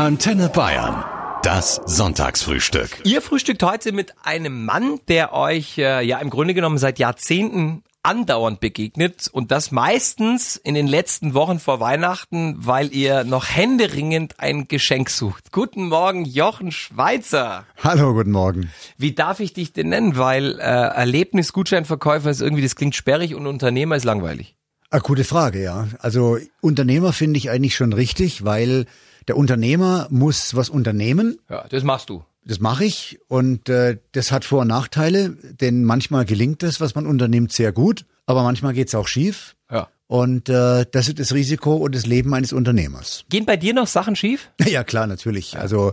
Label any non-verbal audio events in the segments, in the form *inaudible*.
Antenne Bayern. Das Sonntagsfrühstück. Ihr frühstückt heute mit einem Mann, der euch äh, ja im Grunde genommen seit Jahrzehnten andauernd begegnet und das meistens in den letzten Wochen vor Weihnachten, weil ihr noch händeringend ein Geschenk sucht. Guten Morgen, Jochen Schweizer. Hallo, guten Morgen. Wie darf ich dich denn nennen? Weil äh, Erlebnisgutscheinverkäufer ist irgendwie, das klingt sperrig und Unternehmer ist langweilig. Eine gute Frage, ja. Also Unternehmer finde ich eigentlich schon richtig, weil der Unternehmer muss was unternehmen. Ja, das machst du. Das mache ich und äh, das hat Vor- und Nachteile, denn manchmal gelingt das, was man unternimmt, sehr gut, aber manchmal geht's auch schief. Ja. Und äh, das ist das Risiko und das Leben eines Unternehmers. Gehen bei dir noch Sachen schief? *laughs* Ja, klar, natürlich. Also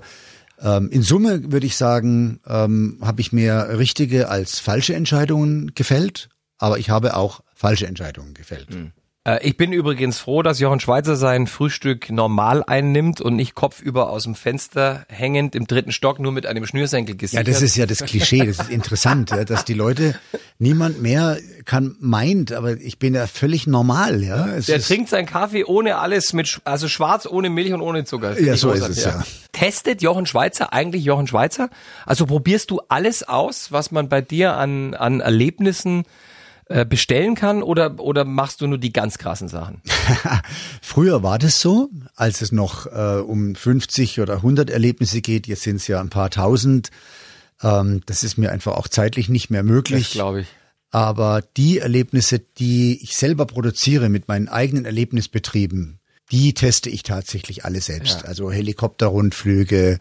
ähm, in Summe würde ich sagen, ähm, habe ich mir richtige als falsche Entscheidungen gefällt, aber ich habe auch falsche Entscheidungen gefällt. Äh, Ich bin übrigens froh, dass Jochen Schweizer sein Frühstück normal einnimmt und nicht kopfüber aus dem Fenster hängend im dritten Stock nur mit einem Schnürsenkel Ja, gesichert. das ist ja das Klischee, das ist interessant, ja, dass die Leute, niemand mehr kann, meint, aber ich bin ja völlig normal, ja. Es Der trinkt seinen Kaffee ohne alles, mit, also schwarz, ohne Milch und ohne Zucker. Ja, so ist es, ja. Testet Jochen Schweizer eigentlich Jochen Schweizer? Also probierst du alles aus, was man bei dir an, an Erlebnissen äh, bestellen kann oder, oder machst du nur die ganz krassen Sachen? *laughs* Früher war das so, als es noch äh, um 50 oder 100 Erlebnisse geht, jetzt sind es ja ein paar tausend. Ähm, das ist mir einfach auch zeitlich nicht mehr möglich. glaube ich. Aber die Erlebnisse, die ich selber produziere mit meinen eigenen Erlebnisbetrieben, die teste ich tatsächlich alle selbst. Also Helikopterrundflüge,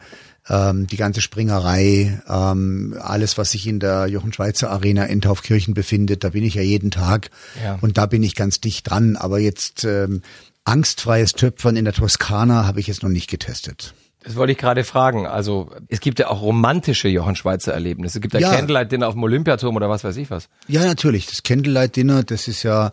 ähm, die ganze Springerei, ähm, alles, was sich in der Jochen Schweizer Arena in Taufkirchen befindet, da bin ich ja jeden Tag Ja. und da bin ich ganz dicht dran. Aber jetzt ähm, angstfreies Töpfern in der Toskana habe ich jetzt noch nicht getestet. Das wollte ich gerade fragen. Also es gibt ja auch romantische Jochen Schweizer Erlebnisse. Es gibt ja, Ja. Candlelight Dinner auf dem Olympiaturm oder was weiß ich was. Ja, natürlich. Das Candlelight Dinner, das ist ja,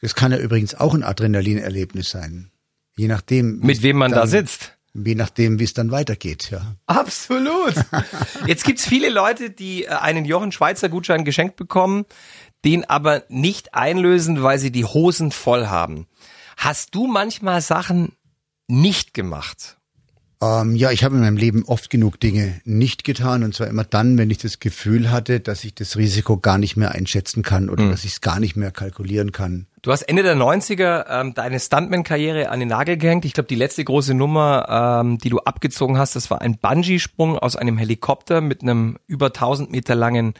das kann ja übrigens auch ein Adrenalinerlebnis sein. Je nachdem. Mit wem man dann, da sitzt. Je nachdem, wie es dann weitergeht, ja. Absolut. *laughs* Jetzt gibt's viele Leute, die äh, einen Jochen Schweizer Gutschein geschenkt bekommen, den aber nicht einlösen, weil sie die Hosen voll haben. Hast du manchmal Sachen nicht gemacht? Ähm, ja, ich habe in meinem Leben oft genug Dinge nicht getan und zwar immer dann, wenn ich das Gefühl hatte, dass ich das Risiko gar nicht mehr einschätzen kann oder dass ich es gar nicht mehr kalkulieren kann. Du hast Ende der 90er ähm, deine Stuntman-Karriere an den Nagel gehängt. Ich glaube, die letzte große Nummer, ähm, die du abgezogen hast, das war ein Bungee-Sprung aus einem Helikopter mit einem über 1000 Meter langen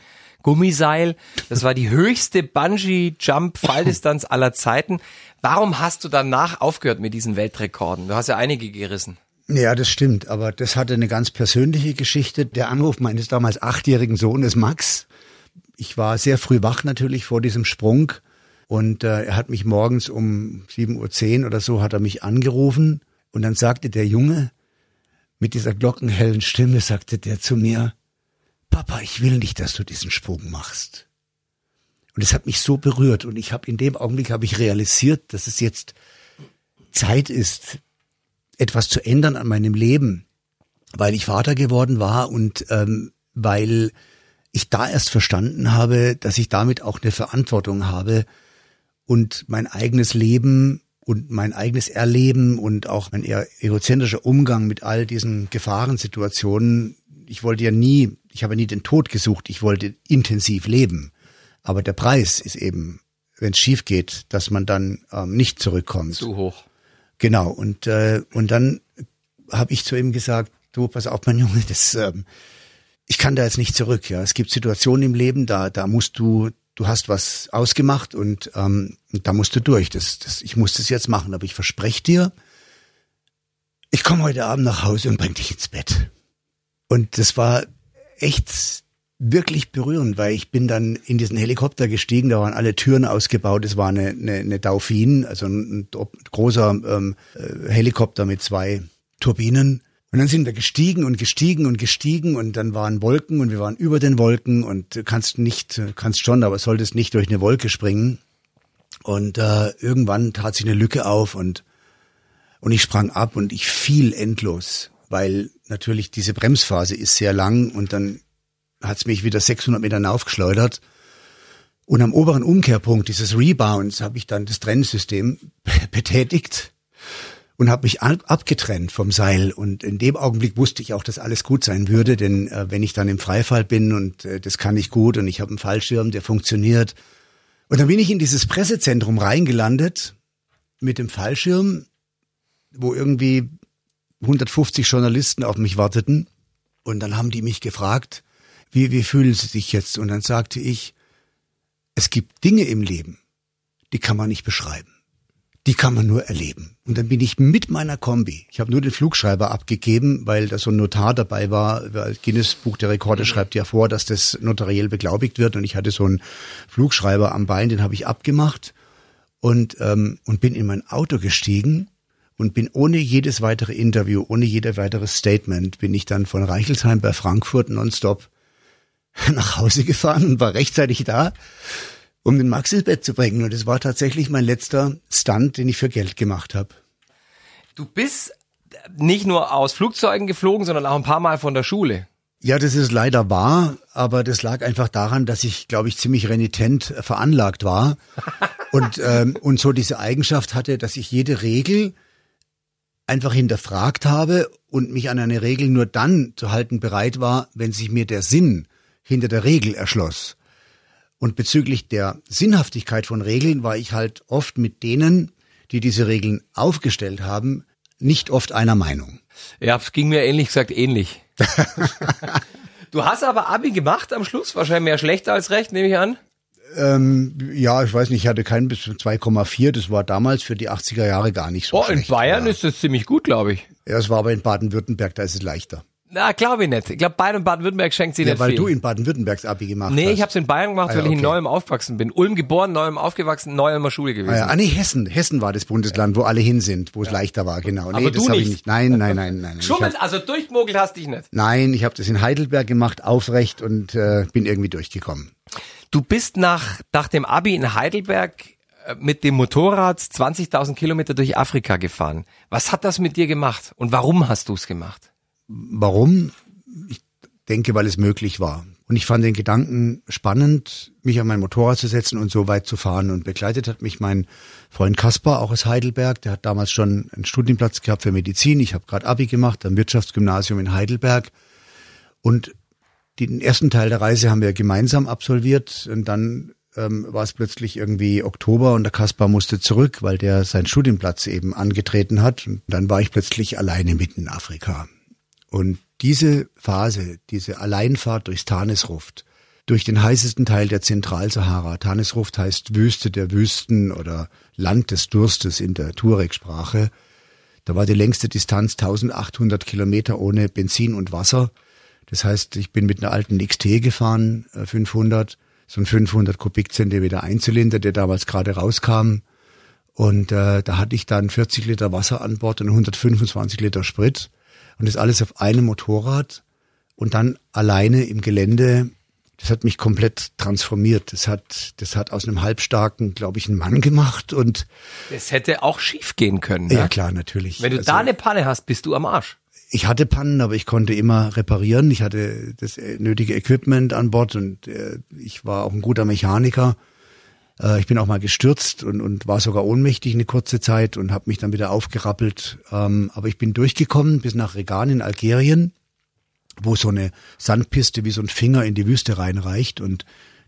Gummiseil. Das war die höchste Bungee-Jump-Falldistanz aller Zeiten. Warum hast du danach aufgehört mit diesen Weltrekorden? Du hast ja einige gerissen. Ja, das stimmt, aber das hatte eine ganz persönliche Geschichte. Der Anruf meines damals achtjährigen Sohnes Max. Ich war sehr früh wach natürlich vor diesem Sprung und äh, er hat mich morgens um 7.10 Uhr oder so hat er mich angerufen und dann sagte der Junge mit dieser glockenhellen Stimme, sagte der zu mir, Papa, ich will nicht, dass du diesen Sprung machst. Und es hat mich so berührt und ich habe in dem Augenblick habe ich realisiert, dass es jetzt Zeit ist, etwas zu ändern an meinem Leben, weil ich Vater geworden war und ähm, weil ich da erst verstanden habe, dass ich damit auch eine Verantwortung habe und mein eigenes Leben und mein eigenes Erleben und auch mein eher egozentrischer Umgang mit all diesen Gefahrensituationen. Ich wollte ja nie, ich habe nie den Tod gesucht, ich wollte intensiv leben. Aber der Preis ist eben, wenn es schief geht, dass man dann ähm, nicht zurückkommt. Zu hoch. Genau, und, äh, und dann habe ich zu ihm gesagt, du, pass auf, mein Junge, das, ähm, ich kann da jetzt nicht zurück. Ja, Es gibt Situationen im Leben, da, da musst du, du hast was ausgemacht und, ähm, da musst du durch. Das, das, ich muss das jetzt machen, aber ich verspreche dir, ich komme heute Abend nach Hause und bring dich ins Bett. Und das war echt wirklich berührend, weil ich bin dann in diesen Helikopter gestiegen, da waren alle Türen ausgebaut, es war eine, eine, eine Dauphine, also ein, ein großer ähm, äh, Helikopter mit zwei Turbinen. Und dann sind wir gestiegen und gestiegen und gestiegen und dann waren Wolken und wir waren über den Wolken und kannst nicht, kannst schon, aber solltest nicht durch eine Wolke springen. Und äh, irgendwann tat sich eine Lücke auf und und ich sprang ab und ich fiel endlos, weil natürlich diese Bremsphase ist sehr lang und dann hat's mich wieder 600 Meter hinaufgeschleudert. Und am oberen Umkehrpunkt dieses Rebounds habe ich dann das Trennsystem betätigt und habe mich abgetrennt vom Seil. Und in dem Augenblick wusste ich auch, dass alles gut sein würde, denn äh, wenn ich dann im Freifall bin und äh, das kann ich gut und ich habe einen Fallschirm, der funktioniert. Und dann bin ich in dieses Pressezentrum reingelandet mit dem Fallschirm, wo irgendwie 150 Journalisten auf mich warteten. Und dann haben die mich gefragt, wie, wie fühlen Sie sich jetzt? Und dann sagte ich, es gibt Dinge im Leben, die kann man nicht beschreiben die kann man nur erleben. Und dann bin ich mit meiner Kombi, ich habe nur den Flugschreiber abgegeben, weil da so ein Notar dabei war, weil Guinness Buch der Rekorde mhm. schreibt ja vor, dass das notariell beglaubigt wird und ich hatte so einen Flugschreiber am Bein, den habe ich abgemacht und, ähm, und bin in mein Auto gestiegen und bin ohne jedes weitere Interview, ohne jeder weitere Statement, bin ich dann von Reichelsheim bei Frankfurt nonstop *laughs* nach Hause gefahren und war rechtzeitig da um den Max ins Bett zu bringen. Und es war tatsächlich mein letzter Stunt, den ich für Geld gemacht habe. Du bist nicht nur aus Flugzeugen geflogen, sondern auch ein paar Mal von der Schule. Ja, das ist leider wahr, aber das lag einfach daran, dass ich, glaube ich, ziemlich renitent veranlagt war *laughs* und ähm, und so diese Eigenschaft hatte, dass ich jede Regel einfach hinterfragt habe und mich an eine Regel nur dann zu halten bereit war, wenn sich mir der Sinn hinter der Regel erschloss. Und bezüglich der Sinnhaftigkeit von Regeln war ich halt oft mit denen, die diese Regeln aufgestellt haben, nicht oft einer Meinung. Ja, es ging mir ehrlich gesagt ähnlich. *laughs* du hast aber Abi gemacht am Schluss, wahrscheinlich mehr schlecht als recht, nehme ich an. Ähm, ja, ich weiß nicht, ich hatte keinen bis 2,4. Das war damals für die 80er Jahre gar nicht so oh, schlecht. In Bayern ja. ist das ziemlich gut, glaube ich. Ja, es war aber in Baden-Württemberg, da ist es leichter. Na, glaube ich nicht. Ich glaube, Bayern und Baden-Württemberg schenkt sie ja, nicht weil viel. du in Baden-Württembergs Abi gemacht nee, hast. Nee, ich habe es in Bayern gemacht, ah, weil ja, okay. ich in Neuem aufgewachsen bin. Ulm geboren, Neuem aufgewachsen, Neuemer Schule gewesen. Ah, ja. ah nee, Hessen. Hessen war das Bundesland, wo alle hin sind, wo es leichter war, genau. Aber nee, das habe ich nicht. Nein, nein, nein, nein. Schummelt, also durchmogelt hast dich nicht. Nein, ich habe das in Heidelberg gemacht, aufrecht und äh, bin irgendwie durchgekommen. Du bist nach, nach dem Abi in Heidelberg äh, mit dem Motorrad 20.000 Kilometer durch Afrika gefahren. Was hat das mit dir gemacht und warum hast du es gemacht? Warum? ich denke, weil es möglich war. Und ich fand den Gedanken spannend, mich an mein Motorrad zu setzen und so weit zu fahren. Und begleitet hat mich mein Freund Kaspar, auch aus Heidelberg. Der hat damals schon einen Studienplatz gehabt für Medizin. Ich habe gerade Abi gemacht am Wirtschaftsgymnasium in Heidelberg. Und den ersten Teil der Reise haben wir gemeinsam absolviert. Und dann ähm, war es plötzlich irgendwie Oktober und der Kaspar musste zurück, weil der seinen Studienplatz eben angetreten hat. Und dann war ich plötzlich alleine mitten in Afrika. Und diese Phase, diese Alleinfahrt durchs Tanesruft, durch den heißesten Teil der Zentralsahara. Tanesruft heißt Wüste der Wüsten oder Land des Durstes in der Tuareg-Sprache. Da war die längste Distanz 1800 Kilometer ohne Benzin und Wasser. Das heißt, ich bin mit einer alten XT gefahren, 500, äh, so ein 500 Kubikzentimeter Einzylinder, der damals gerade rauskam. Und äh, da hatte ich dann 40 Liter Wasser an Bord und 125 Liter Sprit. Und das alles auf einem Motorrad und dann alleine im Gelände. Das hat mich komplett transformiert. Das hat, das hat aus einem halbstarken, glaube ich, einen Mann gemacht und. Es hätte auch schief gehen können. Ne? Ja, klar, natürlich. Wenn du also, da eine Panne hast, bist du am Arsch. Ich hatte Pannen, aber ich konnte immer reparieren. Ich hatte das nötige Equipment an Bord und äh, ich war auch ein guter Mechaniker. Äh, ich bin auch mal gestürzt und, und war sogar ohnmächtig eine kurze Zeit und habe mich dann wieder aufgerappelt. Ähm, aber ich bin durchgekommen bis nach Regan in Algerien, wo so eine Sandpiste wie so ein Finger in die Wüste reinreicht und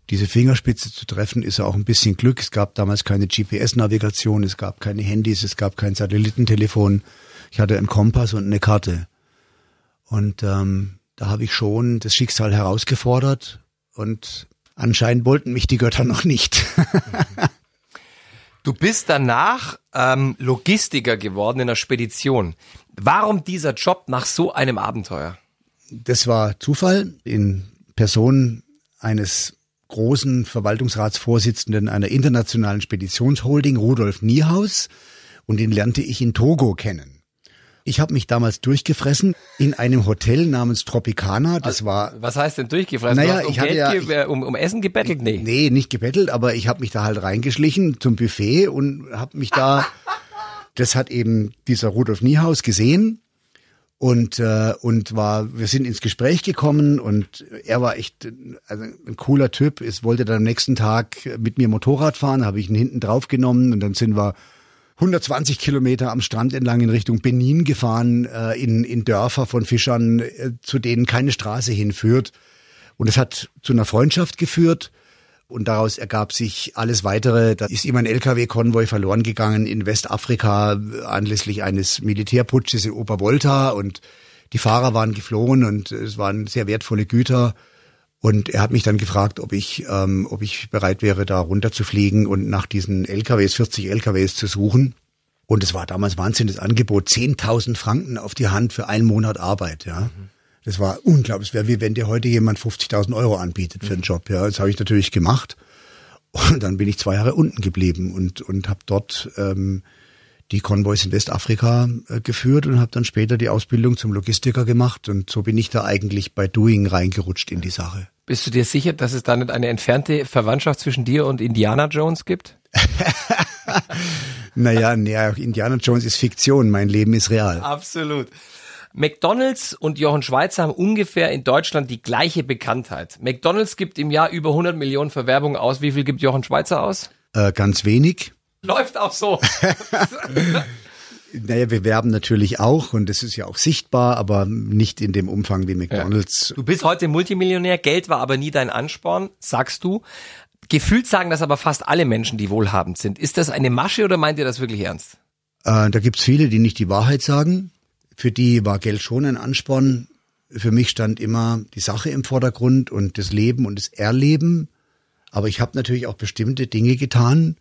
diese Fingerspitze zu treffen, ist ja auch ein bisschen Glück. Es gab damals keine GPS-Navigation, es gab keine Handys, es gab kein Satellitentelefon. Ich hatte einen Kompass und eine Karte. Und ähm, da habe ich schon das Schicksal herausgefordert und Anscheinend wollten mich die Götter noch nicht. du bist danach ähm, Logistiker geworden in der Spedition. Warum dieser Job nach so einem Abenteuer? Das war Zufall in Person eines großen Verwaltungsratsvorsitzenden einer internationalen Speditionsholding, Rudolf Niehaus, und den lernte ich in Togo kennen. Ich habe mich damals durchgefressen in einem Hotel namens Tropicana. Das also, war. Was heißt denn durchgefressen? Naja, um ich hatte ja, ich, um, um Essen gebettelt? Nee. Nee, nicht gebettelt, aber ich habe mich da halt reingeschlichen zum Buffet und habe mich da. das hat eben dieser Rudolf Niehaus gesehen und äh, und war wir sind ins Gespräch gekommen und er war echt also ein cooler Typ es wollte dann am nächsten Tag mit mir Motorrad fahren habe ich ihn hinten drauf genommen und dann sind wir 120 Kilometer am Strand entlang in Richtung Benin gefahren, äh, in, in Dörfer von Fischern, äh, zu denen keine Straße hinführt. Und es hat zu einer Freundschaft geführt. Und daraus ergab sich alles weitere. Da ist immer ein LKW-Konvoi verloren gegangen in Westafrika äh, anlässlich eines Militärputsches in Obervolta und die Fahrer waren geflohen und es waren sehr wertvolle Güter. Und er hat mich dann gefragt, ob ich, ähm, ob ich bereit wäre, da runterzufliegen und nach diesen LKWs, 40 LKWs zu suchen. Und es war damals wahnsinniges Angebot, 10.000 Franken auf die Hand für einen Monat Arbeit, ja. Mhm. Das war unglaublich. Es wäre wie wenn dir heute jemand 50.000 Euro anbietet für einen Job. Ja, das habe ich natürlich gemacht. Und dann bin ich zwei Jahre unten geblieben und und habe dort ähm, die Konvois in Westafrika äh, geführt und habe dann später die Ausbildung zum Logistiker gemacht und so bin ich da eigentlich bei Doing reingerutscht in die Sache. Bist du dir sicher, dass es da nicht eine entfernte Verwandtschaft zwischen dir und Indiana Jones gibt? *laughs* naja, nee, Indiana Jones ist Fiktion, mein Leben ist real. Absolut. McDonald's und Jochen Schweizer haben ungefähr in Deutschland die gleiche Bekanntheit. McDonald's gibt im Jahr über 100 Millionen Verwerbungen aus. Wie viel gibt Jochen Schweizer aus? Äh, ganz wenig. Läuft auch so. *laughs* Naja, wir werben natürlich auch und das ist ja auch sichtbar, aber nicht in dem Umfang wie McDonalds. Ja. Du bist heute Multimillionär, Geld war aber nie dein Ansporn, sagst du. Gefühlt sagen das aber fast alle Menschen, die wohlhabend sind. Ist das eine Masche oder meint ihr das wirklich ernst? Äh, da gibt's viele, die nicht die Wahrheit sagen. Für die war Geld schon ein Ansporn. Für mich stand immer die Sache im Vordergrund und das Leben und das Erleben. Aber ich habe natürlich auch bestimmte Dinge getan,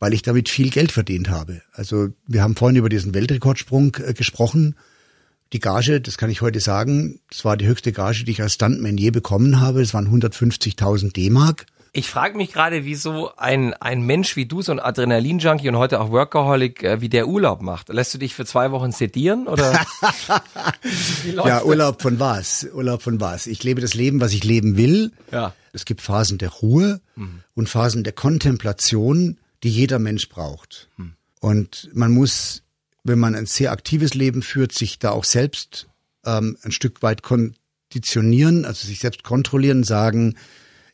weil ich damit viel Geld verdient habe. Also wir haben vorhin über diesen Weltrekordsprung äh, gesprochen. Die Gage, das kann ich heute sagen, das war die höchste Gage, die ich als Stuntman je bekommen habe. Das waren 150.000 D-Mark. Ich frage mich gerade, wieso ein, ein Mensch wie du, so ein Adrenalin-Junkie und heute auch Workaholic, äh, wie der Urlaub macht. Lässt du dich für zwei Wochen sedieren oder? *laughs* ja, Urlaub das? von was? Urlaub von was? Ich lebe das Leben, was ich leben will. Ja. Es gibt Phasen der Ruhe mhm. und Phasen der Kontemplation, die jeder Mensch braucht. Mhm. Und man muss, wenn man ein sehr aktives Leben führt, sich da auch selbst ähm, ein Stück weit konditionieren, also sich selbst kontrollieren, sagen,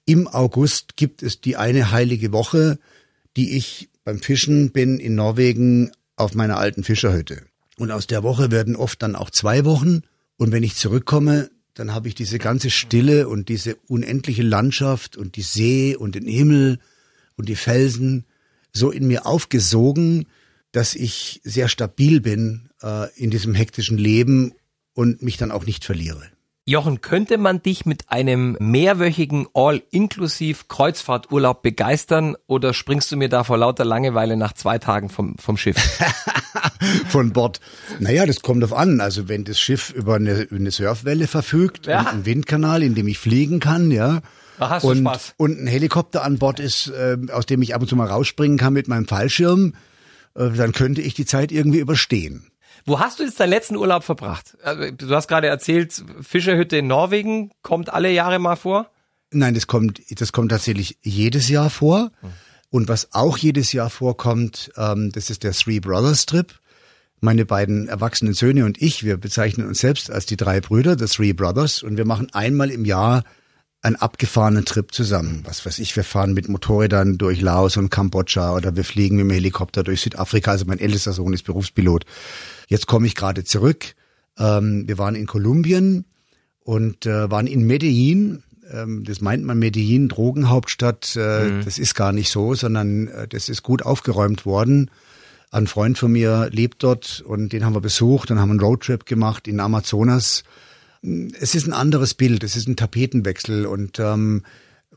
im August gibt es die eine heilige Woche, die ich beim Fischen bin in Norwegen auf meiner alten Fischerhütte. Und aus der Woche werden oft dann auch zwei Wochen. Und wenn ich zurückkomme, dann habe ich diese ganze Stille und diese unendliche Landschaft und die See und den Himmel und die Felsen so in mir aufgesogen, dass ich sehr stabil bin äh, in diesem hektischen Leben und mich dann auch nicht verliere. Jochen, könnte man dich mit einem mehrwöchigen All-Inklusiv Kreuzfahrturlaub begeistern oder springst du mir da vor lauter Langeweile nach zwei Tagen vom, vom Schiff? *laughs* Von Bord. Naja, das kommt auf an. Also wenn das Schiff über eine, eine Surfwelle verfügt ja. und einen Windkanal, in dem ich fliegen kann, ja. Da hast und, du Spaß. Und ein Helikopter an Bord ist, äh, aus dem ich ab und zu mal rausspringen kann mit meinem Fallschirm, äh, dann könnte ich die Zeit irgendwie überstehen. Wo hast du jetzt deinen letzten Urlaub verbracht? Also, du hast gerade erzählt, Fischerhütte in Norwegen kommt alle Jahre mal vor? Nein, das kommt, das kommt tatsächlich jedes Jahr vor. Und was auch jedes Jahr vorkommt, ähm, das ist der Three Brothers Trip. Meine beiden erwachsenen Söhne und ich, wir bezeichnen uns selbst als die drei Brüder, the Three Brothers, und wir machen einmal im Jahr einen abgefahrenen Trip zusammen. Was weiß ich, wir fahren mit Motorrädern durch Laos und Kambodscha oder wir fliegen mit dem Helikopter durch Südafrika. Also mein ältester Sohn ist Berufspilot. Jetzt komme ich gerade zurück. Ähm, wir waren in Kolumbien und äh, waren in Medellin. Ähm, das meint man Medellin, Drogenhauptstadt. Äh, mhm. Das ist gar nicht so, sondern äh, das ist gut aufgeräumt worden. Ein Freund von mir lebt dort und den haben wir besucht und haben einen Roadtrip gemacht in Amazonas. Es ist ein anderes Bild, es ist ein Tapetenwechsel und ähm,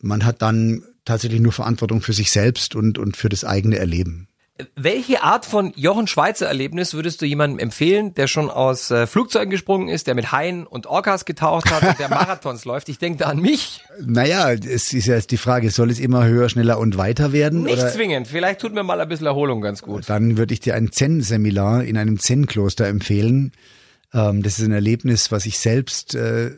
man hat dann tatsächlich nur Verantwortung für sich selbst und, und für das eigene Erleben. Welche Art von Jochen Schweizer Erlebnis würdest du jemandem empfehlen, der schon aus äh, Flugzeugen gesprungen ist, der mit Haien und Orcas getaucht hat und der *laughs* Marathons läuft? Ich denke da an mich. Naja, es ist ja jetzt die Frage, soll es immer höher, schneller und weiter werden? Nicht oder? zwingend. Vielleicht tut mir mal ein bisschen Erholung ganz gut. Dann würde ich dir ein Zen-Seminar in einem Zen-Kloster empfehlen. Ähm, das ist ein Erlebnis, was ich selbst äh,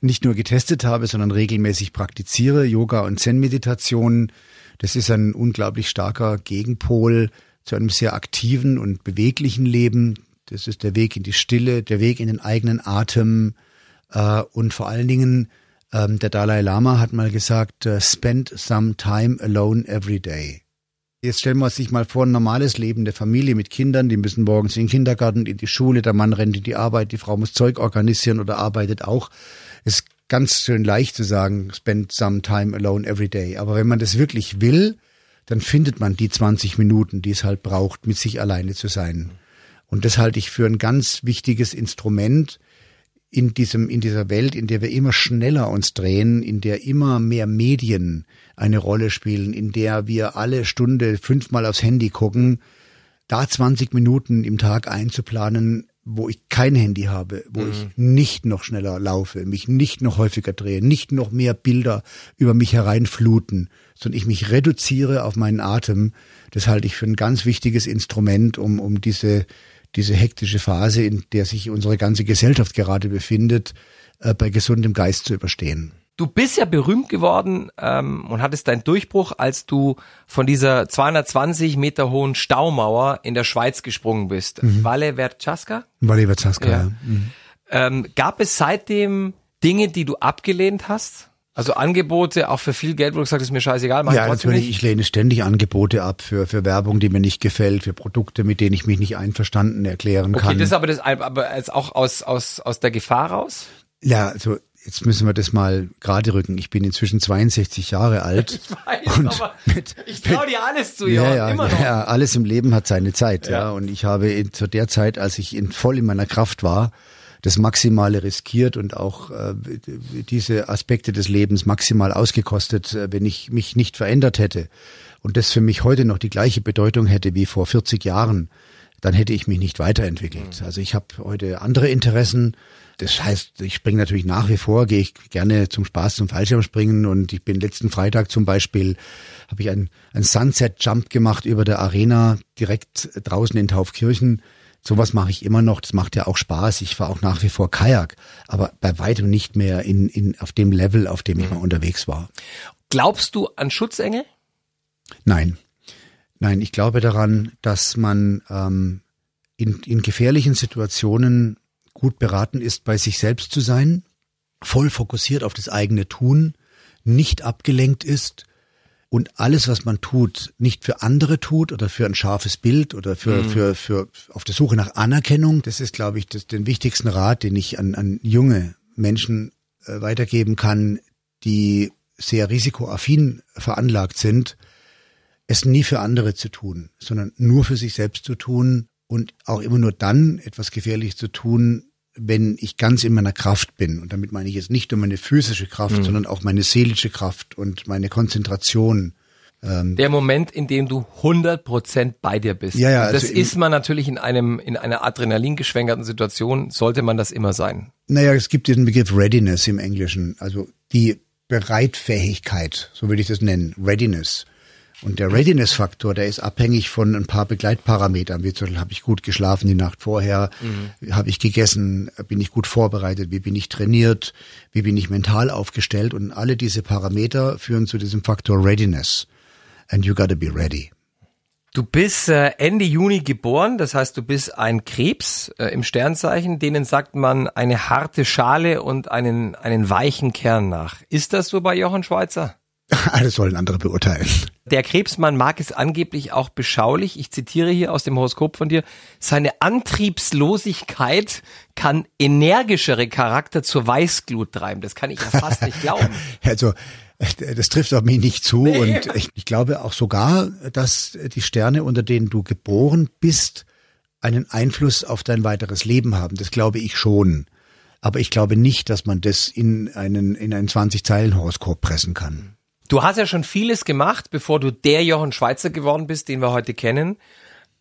nicht nur getestet habe, sondern regelmäßig praktiziere. Yoga und Zen-Meditation das ist ein unglaublich starker Gegenpol zu einem sehr aktiven und beweglichen Leben. Das ist der Weg in die Stille, der Weg in den eigenen Atem äh, und vor allen Dingen ähm, der Dalai Lama hat mal gesagt, uh, spend some time alone every day. Jetzt stellen wir sich mal vor, ein normales Leben der Familie mit Kindern, die müssen morgens in den Kindergarten, in die Schule, der Mann rennt in die Arbeit, die Frau muss Zeug organisieren oder arbeitet auch. Ist ganz schön leicht zu sagen, spend some time alone every day. Aber wenn man das wirklich will, dann findet man die 20 Minuten, die es halt braucht, mit sich alleine zu sein. Und das halte ich für ein ganz wichtiges Instrument, in diesem, in dieser Welt, in der wir immer schneller uns drehen, in der immer mehr Medien eine Rolle spielen, in der wir alle Stunde fünfmal aufs Handy gucken, da 20 Minuten im Tag einzuplanen, wo ich kein Handy habe, wo mhm. ich nicht noch schneller laufe, mich nicht noch häufiger drehe, nicht noch mehr Bilder über mich hereinfluten, sondern ich mich reduziere auf meinen Atem, das halte ich für ein ganz wichtiges Instrument, um, um diese diese hektische Phase, in der sich unsere ganze Gesellschaft gerade befindet, äh, bei gesundem Geist zu überstehen. Du bist ja berühmt geworden ähm, und hattest deinen Durchbruch, als du von dieser 220 Meter hohen Staumauer in der Schweiz gesprungen bist. Mhm. Valle Verchaska? Valle Verchaska, ja. ja. Mhm. Ähm, gab es seitdem Dinge, die du abgelehnt hast? Also Angebote auch für viel Geld, wo du gesagt hast, ist mir scheißegal. Mach ja, natürlich. Nicht. Ich lehne ständig Angebote ab für, für Werbung, die mir nicht gefällt, für Produkte, mit denen ich mich nicht einverstanden erklären okay, kann. Okay, das ist aber das, aber jetzt auch aus, aus, aus der Gefahr raus? Ja, also jetzt müssen wir das mal gerade rücken. Ich bin inzwischen 62 Jahre alt. *laughs* Ich weiß, und aber mit, ich traue dir alles zu, ja, ja, immer noch. ja, alles im Leben hat seine Zeit, ja. ja. Und ich habe in, zu der Zeit, als ich in, voll in meiner Kraft war, das Maximale riskiert und auch äh, diese Aspekte des Lebens maximal ausgekostet, äh, wenn ich mich nicht verändert hätte und das für mich heute noch die gleiche Bedeutung hätte wie vor 40 Jahren, dann hätte ich mich nicht weiterentwickelt. Mhm. Also ich habe heute andere Interessen. Das heißt, ich springe natürlich nach wie vor, gehe ich gerne zum Spaß zum Fallschirmspringen und ich bin letzten Freitag zum Beispiel, habe ich einen, einen Sunset Jump gemacht über der Arena direkt draußen in Taufkirchen Sowas mache ich immer noch, das macht ja auch Spaß. Ich fahre auch nach wie vor Kajak, aber bei weitem nicht mehr in, in, auf dem Level, auf dem ich mal mhm. unterwegs war. Glaubst du an Schutzengel? Nein. Nein, ich glaube daran, dass man ähm, in, in gefährlichen Situationen gut beraten ist, bei sich selbst zu sein, voll fokussiert auf das eigene Tun, nicht abgelenkt ist und alles, was man tut, nicht für andere tut oder für ein scharfes Bild oder für, mhm. für, für auf der Suche nach Anerkennung, das ist, glaube ich, das, den wichtigsten Rat, den ich an, an junge Menschen äh, weitergeben kann, die sehr risikoaffin veranlagt sind, es nie für andere zu tun, sondern nur für sich selbst zu tun und auch immer nur dann etwas gefährlich zu tun, wenn ich ganz in meiner Kraft bin, und damit meine ich jetzt nicht nur meine physische Kraft, mhm. sondern auch meine seelische Kraft und meine Konzentration. Ähm, Der Moment, in dem du 100 Prozent bei dir bist. Ja, ja, das also ist man natürlich in einem, in einer Adrenalin geschwängerten Situation, sollte man das immer sein. Naja, es gibt diesen Begriff Readiness im Englischen, also die Bereitfähigkeit, so würde ich das nennen, Readiness. Und der Readiness-Faktor, der ist abhängig von ein paar Begleitparametern, wie zum Beispiel, habe ich gut geschlafen die Nacht vorher, mhm. habe ich gegessen, bin ich gut vorbereitet, wie bin ich trainiert, wie bin ich mental aufgestellt und alle diese Parameter führen zu diesem Faktor Readiness. And you gotta be ready. Du bist äh, Ende Juni geboren, das heißt, du bist ein Krebs äh, im Sternzeichen, denen sagt man eine harte Schale und einen, einen weichen Kern nach. Ist das so bei Jochen Schweizer? *laughs* Alles sollen andere beurteilen. Der Krebsmann mag es angeblich auch beschaulich. Ich zitiere hier aus dem Horoskop von dir. Seine Antriebslosigkeit kann energischere Charakter zur Weißglut treiben. Das kann ich ja fast nicht glauben. *laughs* Also, das trifft auf mich nicht zu. Nee. Und ich, ich glaube auch sogar, dass die Sterne, unter denen du geboren bist, einen Einfluss auf dein weiteres Leben haben. Das glaube ich schon. Aber ich glaube nicht, dass man das in einen, in ein 20-Zeilen-Horoskop pressen kann. Du hast ja schon vieles gemacht, bevor du der Jochen Schweizer geworden bist, den wir heute kennen.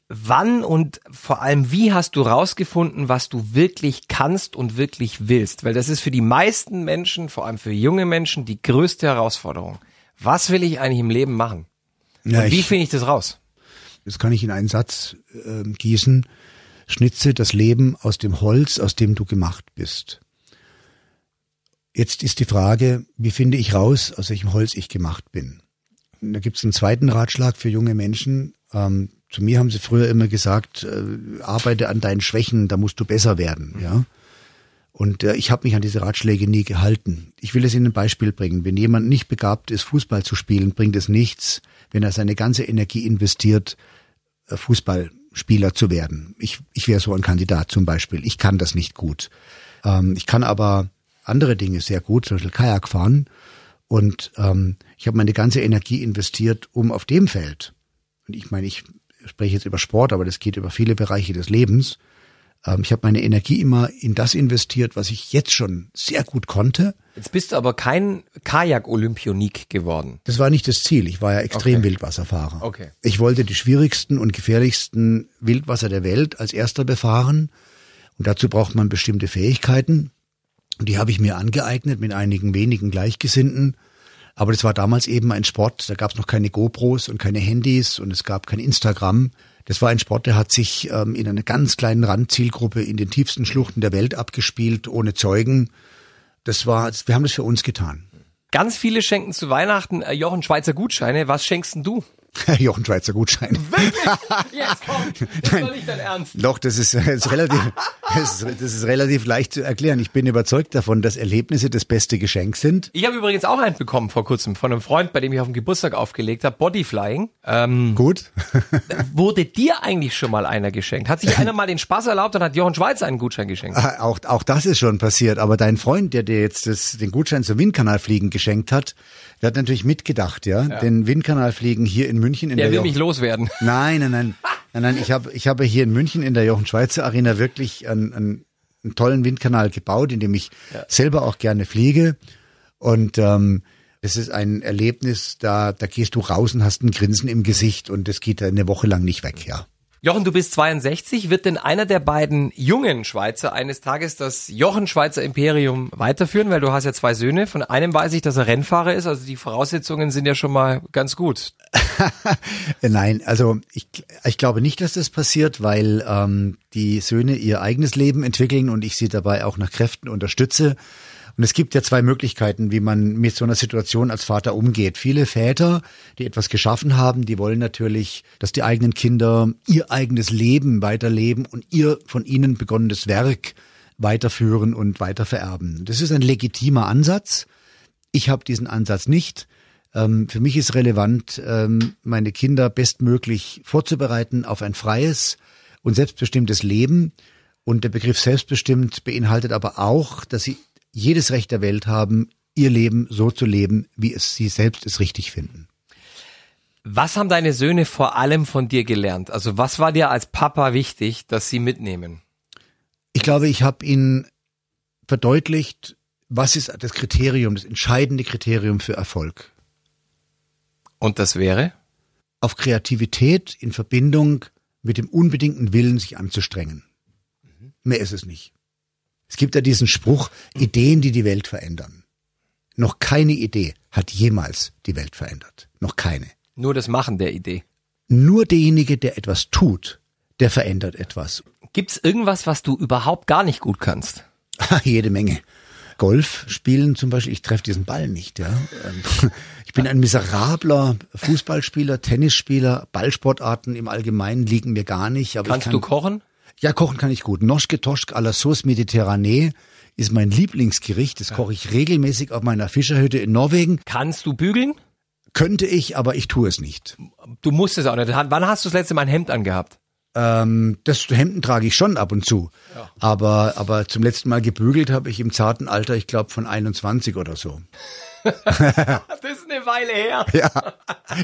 Wann und vor allem wie hast du rausgefunden, was du wirklich kannst und wirklich willst? Weil das ist für die meisten Menschen, vor allem für junge Menschen, die größte Herausforderung. Was will ich eigentlich im Leben machen? Ja, und wie finde ich das raus? Das kann ich in einen Satz äh, gießen. Schnitze das Leben aus dem Holz, aus dem du gemacht bist. Jetzt ist die Frage, wie finde ich raus, aus welchem Holz ich gemacht bin? Da gibt es einen zweiten Ratschlag für junge Menschen. Ähm, zu mir haben sie früher immer gesagt, äh, arbeite an deinen Schwächen, da musst du besser werden. Ja. Und äh, ich habe mich an diese Ratschläge nie gehalten. Ich will es Ihnen ein Beispiel bringen. Wenn jemand nicht begabt ist, Fußball zu spielen, bringt es nichts, wenn er seine ganze Energie investiert, äh, Fußballspieler zu werden. Ich, ich wäre so ein Kandidat zum Beispiel. Ich kann das nicht gut. Ähm, ich kann aber andere Dinge sehr gut, zum Beispiel Kajak fahren. Und ähm, ich habe meine ganze Energie investiert, um auf dem Feld, und ich meine, ich spreche jetzt über Sport, aber das geht über viele Bereiche des Lebens, ähm, ich habe meine Energie immer in das investiert, was ich jetzt schon sehr gut konnte. Jetzt bist du aber kein Kajak-Olympionik geworden. Das war nicht das Ziel. Ich war ja extrem Okay. Wildwasserfahrer. Okay. Ich wollte die schwierigsten und gefährlichsten Wildwasser der Welt als erster befahren. Und dazu braucht man bestimmte Fähigkeiten. Und die habe ich mir angeeignet mit einigen wenigen Gleichgesinnten. Aber das war damals eben ein Sport, da gab es noch keine GoPros und keine Handys und es gab kein Instagram. Das war ein Sport, der hat sich ähm, in einer ganz kleinen Randzielgruppe in den tiefsten Schluchten der Welt abgespielt, ohne Zeugen. Das war, wir haben das für uns getan. Ganz viele schenken zu Weihnachten äh, Jochen Schweizer Gutscheine. Was schenkst denn du? *laughs* Jochen Schweizer Gutschein. Jetzt komm, das ist doch nicht dein Ernst. Doch, das ist, das ist relativ, *laughs* das ist, das ist relativ leicht zu erklären. Ich bin überzeugt davon, dass Erlebnisse das beste Geschenk sind. Ich habe übrigens auch einen bekommen vor kurzem von einem Freund, bei dem ich auf dem Geburtstag aufgelegt habe, Bodyflying. Ähm, Gut. *laughs* wurde dir eigentlich schon mal einer geschenkt? Hat sich einer mal den Spaß erlaubt und hat Jochen Schweizer einen Gutschein geschenkt? Auch, auch das ist schon passiert. Aber dein Freund, der dir jetzt das, den Gutschein zum Windkanalfliegen geschenkt hat, der hat natürlich mitgedacht, ja. Denn Windkanalfliegen hier in München in Der der, will Jochen- mich loswerden. *laughs* Nein, nein, nein. Nein, nein, ich habe ich habe hier in München in der Jochen Schweizer Arena wirklich einen, einen, einen tollen Windkanal gebaut, in dem ich selber auch gerne fliege. Und ähm, es ist ein Erlebnis, da, da gehst du raus und hast ein Grinsen im Gesicht und das geht eine Woche lang nicht weg, ja. Jochen, du bist 62. Wird denn einer der beiden jungen Schweizer eines Tages das Jochen Schweizer Imperium weiterführen? Weil du hast ja zwei Söhne. Von einem weiß ich, dass er Rennfahrer ist. Also die Voraussetzungen sind ja schon mal ganz gut. *laughs* Nein, also ich, ich glaube nicht, dass das passiert, weil ähm, die Söhne ihr eigenes Leben entwickeln und ich sie dabei auch nach Kräften unterstütze. Und es gibt ja zwei Möglichkeiten, wie man mit so einer Situation als Vater umgeht. Viele Väter, die etwas geschaffen haben, die wollen natürlich, dass die eigenen Kinder ihr eigenes Leben weiterleben und ihr von ihnen begonnenes Werk weiterführen und weitervererben. Das ist ein legitimer Ansatz. Ich habe diesen Ansatz nicht. Ähm, für mich ist relevant, ähm, meine Kinder bestmöglich vorzubereiten auf ein freies und selbstbestimmtes Leben. Und der Begriff selbstbestimmt beinhaltet aber auch, dass sie jedes Recht der Welt haben, ihr Leben so zu leben, wie es sie selbst es richtig finden. Was haben deine Söhne vor allem von dir gelernt? Also was war dir als Papa wichtig, dass sie mitnehmen? Ich glaube, ich habe ihnen verdeutlicht, was ist das Kriterium, das entscheidende Kriterium für Erfolg. Und das wäre? Auf Kreativität in Verbindung mit dem unbedingten Willen, sich anzustrengen. Mehr ist es nicht. Es gibt ja diesen Spruch, Ideen, die die Welt verändern. Noch keine Idee hat jemals die Welt verändert. Noch keine. Nur das Machen der Idee. Nur derjenige, der etwas tut, der verändert etwas. Gibt's irgendwas, was du überhaupt gar nicht gut kannst? *laughs* Jede Menge. Golf spielen zum Beispiel, ich treffe diesen Ball nicht, ja. Ähm, *laughs* Ich bin ein miserabler Fußballspieler, Tennisspieler, Ballsportarten im Allgemeinen liegen mir gar nicht. Aber Kannst kann, du kochen? Ja, kochen kann ich gut. Noschke Toschk à la Sauce Mediterranee ist mein Lieblingsgericht. Das koche ich regelmäßig auf meiner Fischerhütte in Norwegen. Kannst du bügeln? Könnte ich, aber ich tue es nicht. Du musst es auch nicht. Wann hast du das letzte Mal ein Hemd angehabt? Ähm, das Hemden trage ich schon ab und zu. Aber, aber zum letzten Mal gebügelt habe ich im zarten Alter, ich glaube, von 21 oder so. *laughs* Das ist eine Weile her. Ja,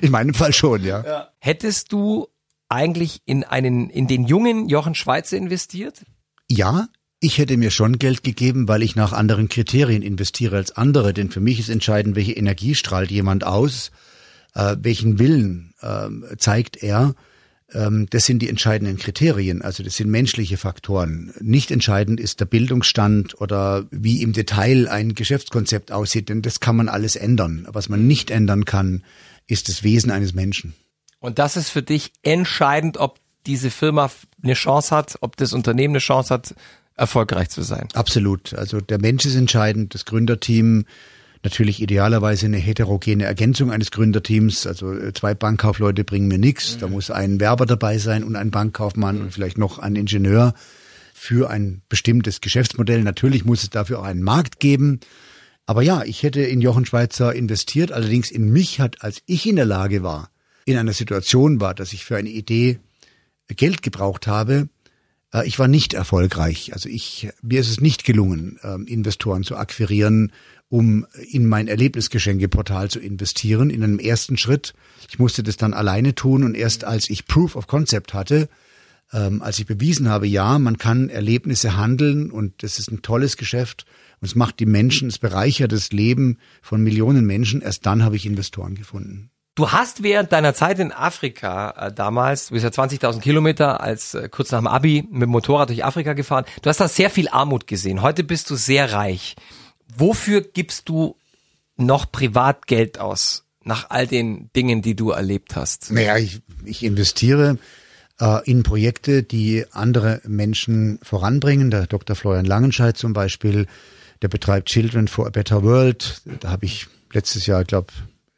in meinem Fall schon, ja. Hättest du eigentlich in einen, in den jungen Jochen Schweizer investiert? Ja, ich hätte mir schon Geld gegeben, weil ich nach anderen Kriterien investiere als andere. Denn für mich ist entscheidend, welche Energie strahlt jemand aus, äh, welchen Willen ähm, zeigt er. Ähm, das sind die entscheidenden Kriterien. Also das sind menschliche Faktoren. Nicht entscheidend ist der Bildungsstand oder wie im Detail ein Geschäftskonzept aussieht, denn das kann man alles ändern. Was man nicht ändern kann, ist das Wesen eines Menschen. Und das ist für dich entscheidend, ob diese Firma eine Chance hat, ob das Unternehmen eine Chance hat, erfolgreich zu sein. Absolut. Also der Mensch ist entscheidend, das Gründerteam, natürlich idealerweise eine heterogene Ergänzung eines Gründerteams. Also äh, zwei Bankkaufleute bringen mir nichts. Da muss ein Werber dabei sein und ein Bankkaufmann und vielleicht noch ein Ingenieur. für ein bestimmtes Geschäftsmodell. Natürlich muss es dafür auch einen Markt geben. Aber ja, ich hätte in Jochen Schweizer investiert, allerdings in mich hat, als ich in der Lage war, in einer Situation war, dass ich für eine Idee Geld gebraucht habe, äh, ich war nicht erfolgreich. Also ich, mir ist es nicht gelungen, ähm, Investoren zu akquirieren, um in mein Erlebnisgeschenkeportal zu investieren. In einem ersten Schritt. Ich musste das dann alleine tun und erst als ich Proof of Concept hatte, ähm, als ich bewiesen habe, ja, man kann Erlebnisse handeln und das ist ein tolles Geschäft und es macht die Menschen, es bereichert das Leben von Millionen Menschen, erst dann habe ich Investoren gefunden. Du hast während deiner Zeit in Afrika äh, damals, du bist ja 20.000 Kilometer als äh, kurz nach dem Abi mit dem Motorrad durch Afrika gefahren. Du hast da sehr viel Armut gesehen. Heute bist du sehr reich. Wofür gibst du noch privat Geld aus? Nach all den Dingen, die du erlebt hast. Naja, ich, ich investiere äh, in Projekte, die andere Menschen voranbringen. Der Dr. Florian Langenscheid zum Beispiel, der betreibt Children for a Better World. Da habe ich letztes Jahr, glaube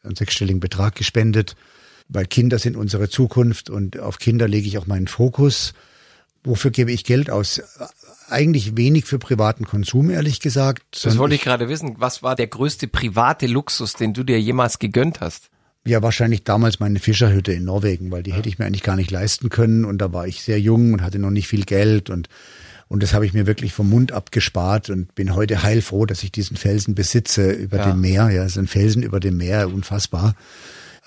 einen sechsstelligen Betrag gespendet, weil Kinder sind unsere Zukunft und auf Kinder lege ich auch meinen Fokus. Wofür gebe ich Geld aus? Eigentlich wenig für privaten Konsum, ehrlich gesagt. Das wollte ich gerade wissen. Was war der größte private Luxus, den du dir jemals gegönnt hast? Ja, wahrscheinlich damals meine Fischerhütte in Norwegen, weil die ja. hätte ich mir eigentlich gar nicht leisten können und da war ich sehr jung und hatte noch nicht viel Geld und und das habe ich mir wirklich vom Mund abgespart und bin heute heilfroh, dass ich diesen Felsen besitze über ja. dem Meer. Ja, es ist ein Felsen über dem Meer, unfassbar.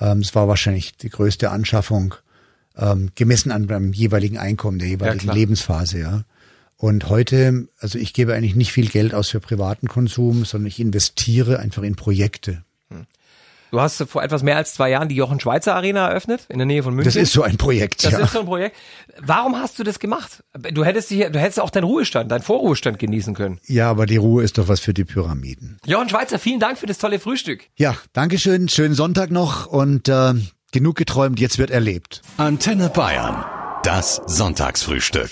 Ähm, es war wahrscheinlich die größte Anschaffung, ähm, gemessen an meinem jeweiligen Einkommen, der jeweiligen ja, Lebensphase, ja. Und heute, also ich gebe eigentlich nicht viel Geld aus für privaten Konsum, sondern ich investiere einfach in Projekte. Du hast vor etwas mehr als zwei Jahren die Jochen Schweizer Arena eröffnet in der Nähe von München. Das ist so ein Projekt. Das ja. ist so ein Projekt. Warum hast du das gemacht? Du hättest hier, du hättest auch deinen Ruhestand, deinen Vorruhestand genießen können. Ja, aber die Ruhe ist doch was für die Pyramiden. Jochen Schweizer, vielen Dank für das tolle Frühstück. Ja, Dankeschön, schönen Sonntag noch und äh, genug geträumt, jetzt wird erlebt. Antenne Bayern, das Sonntagsfrühstück.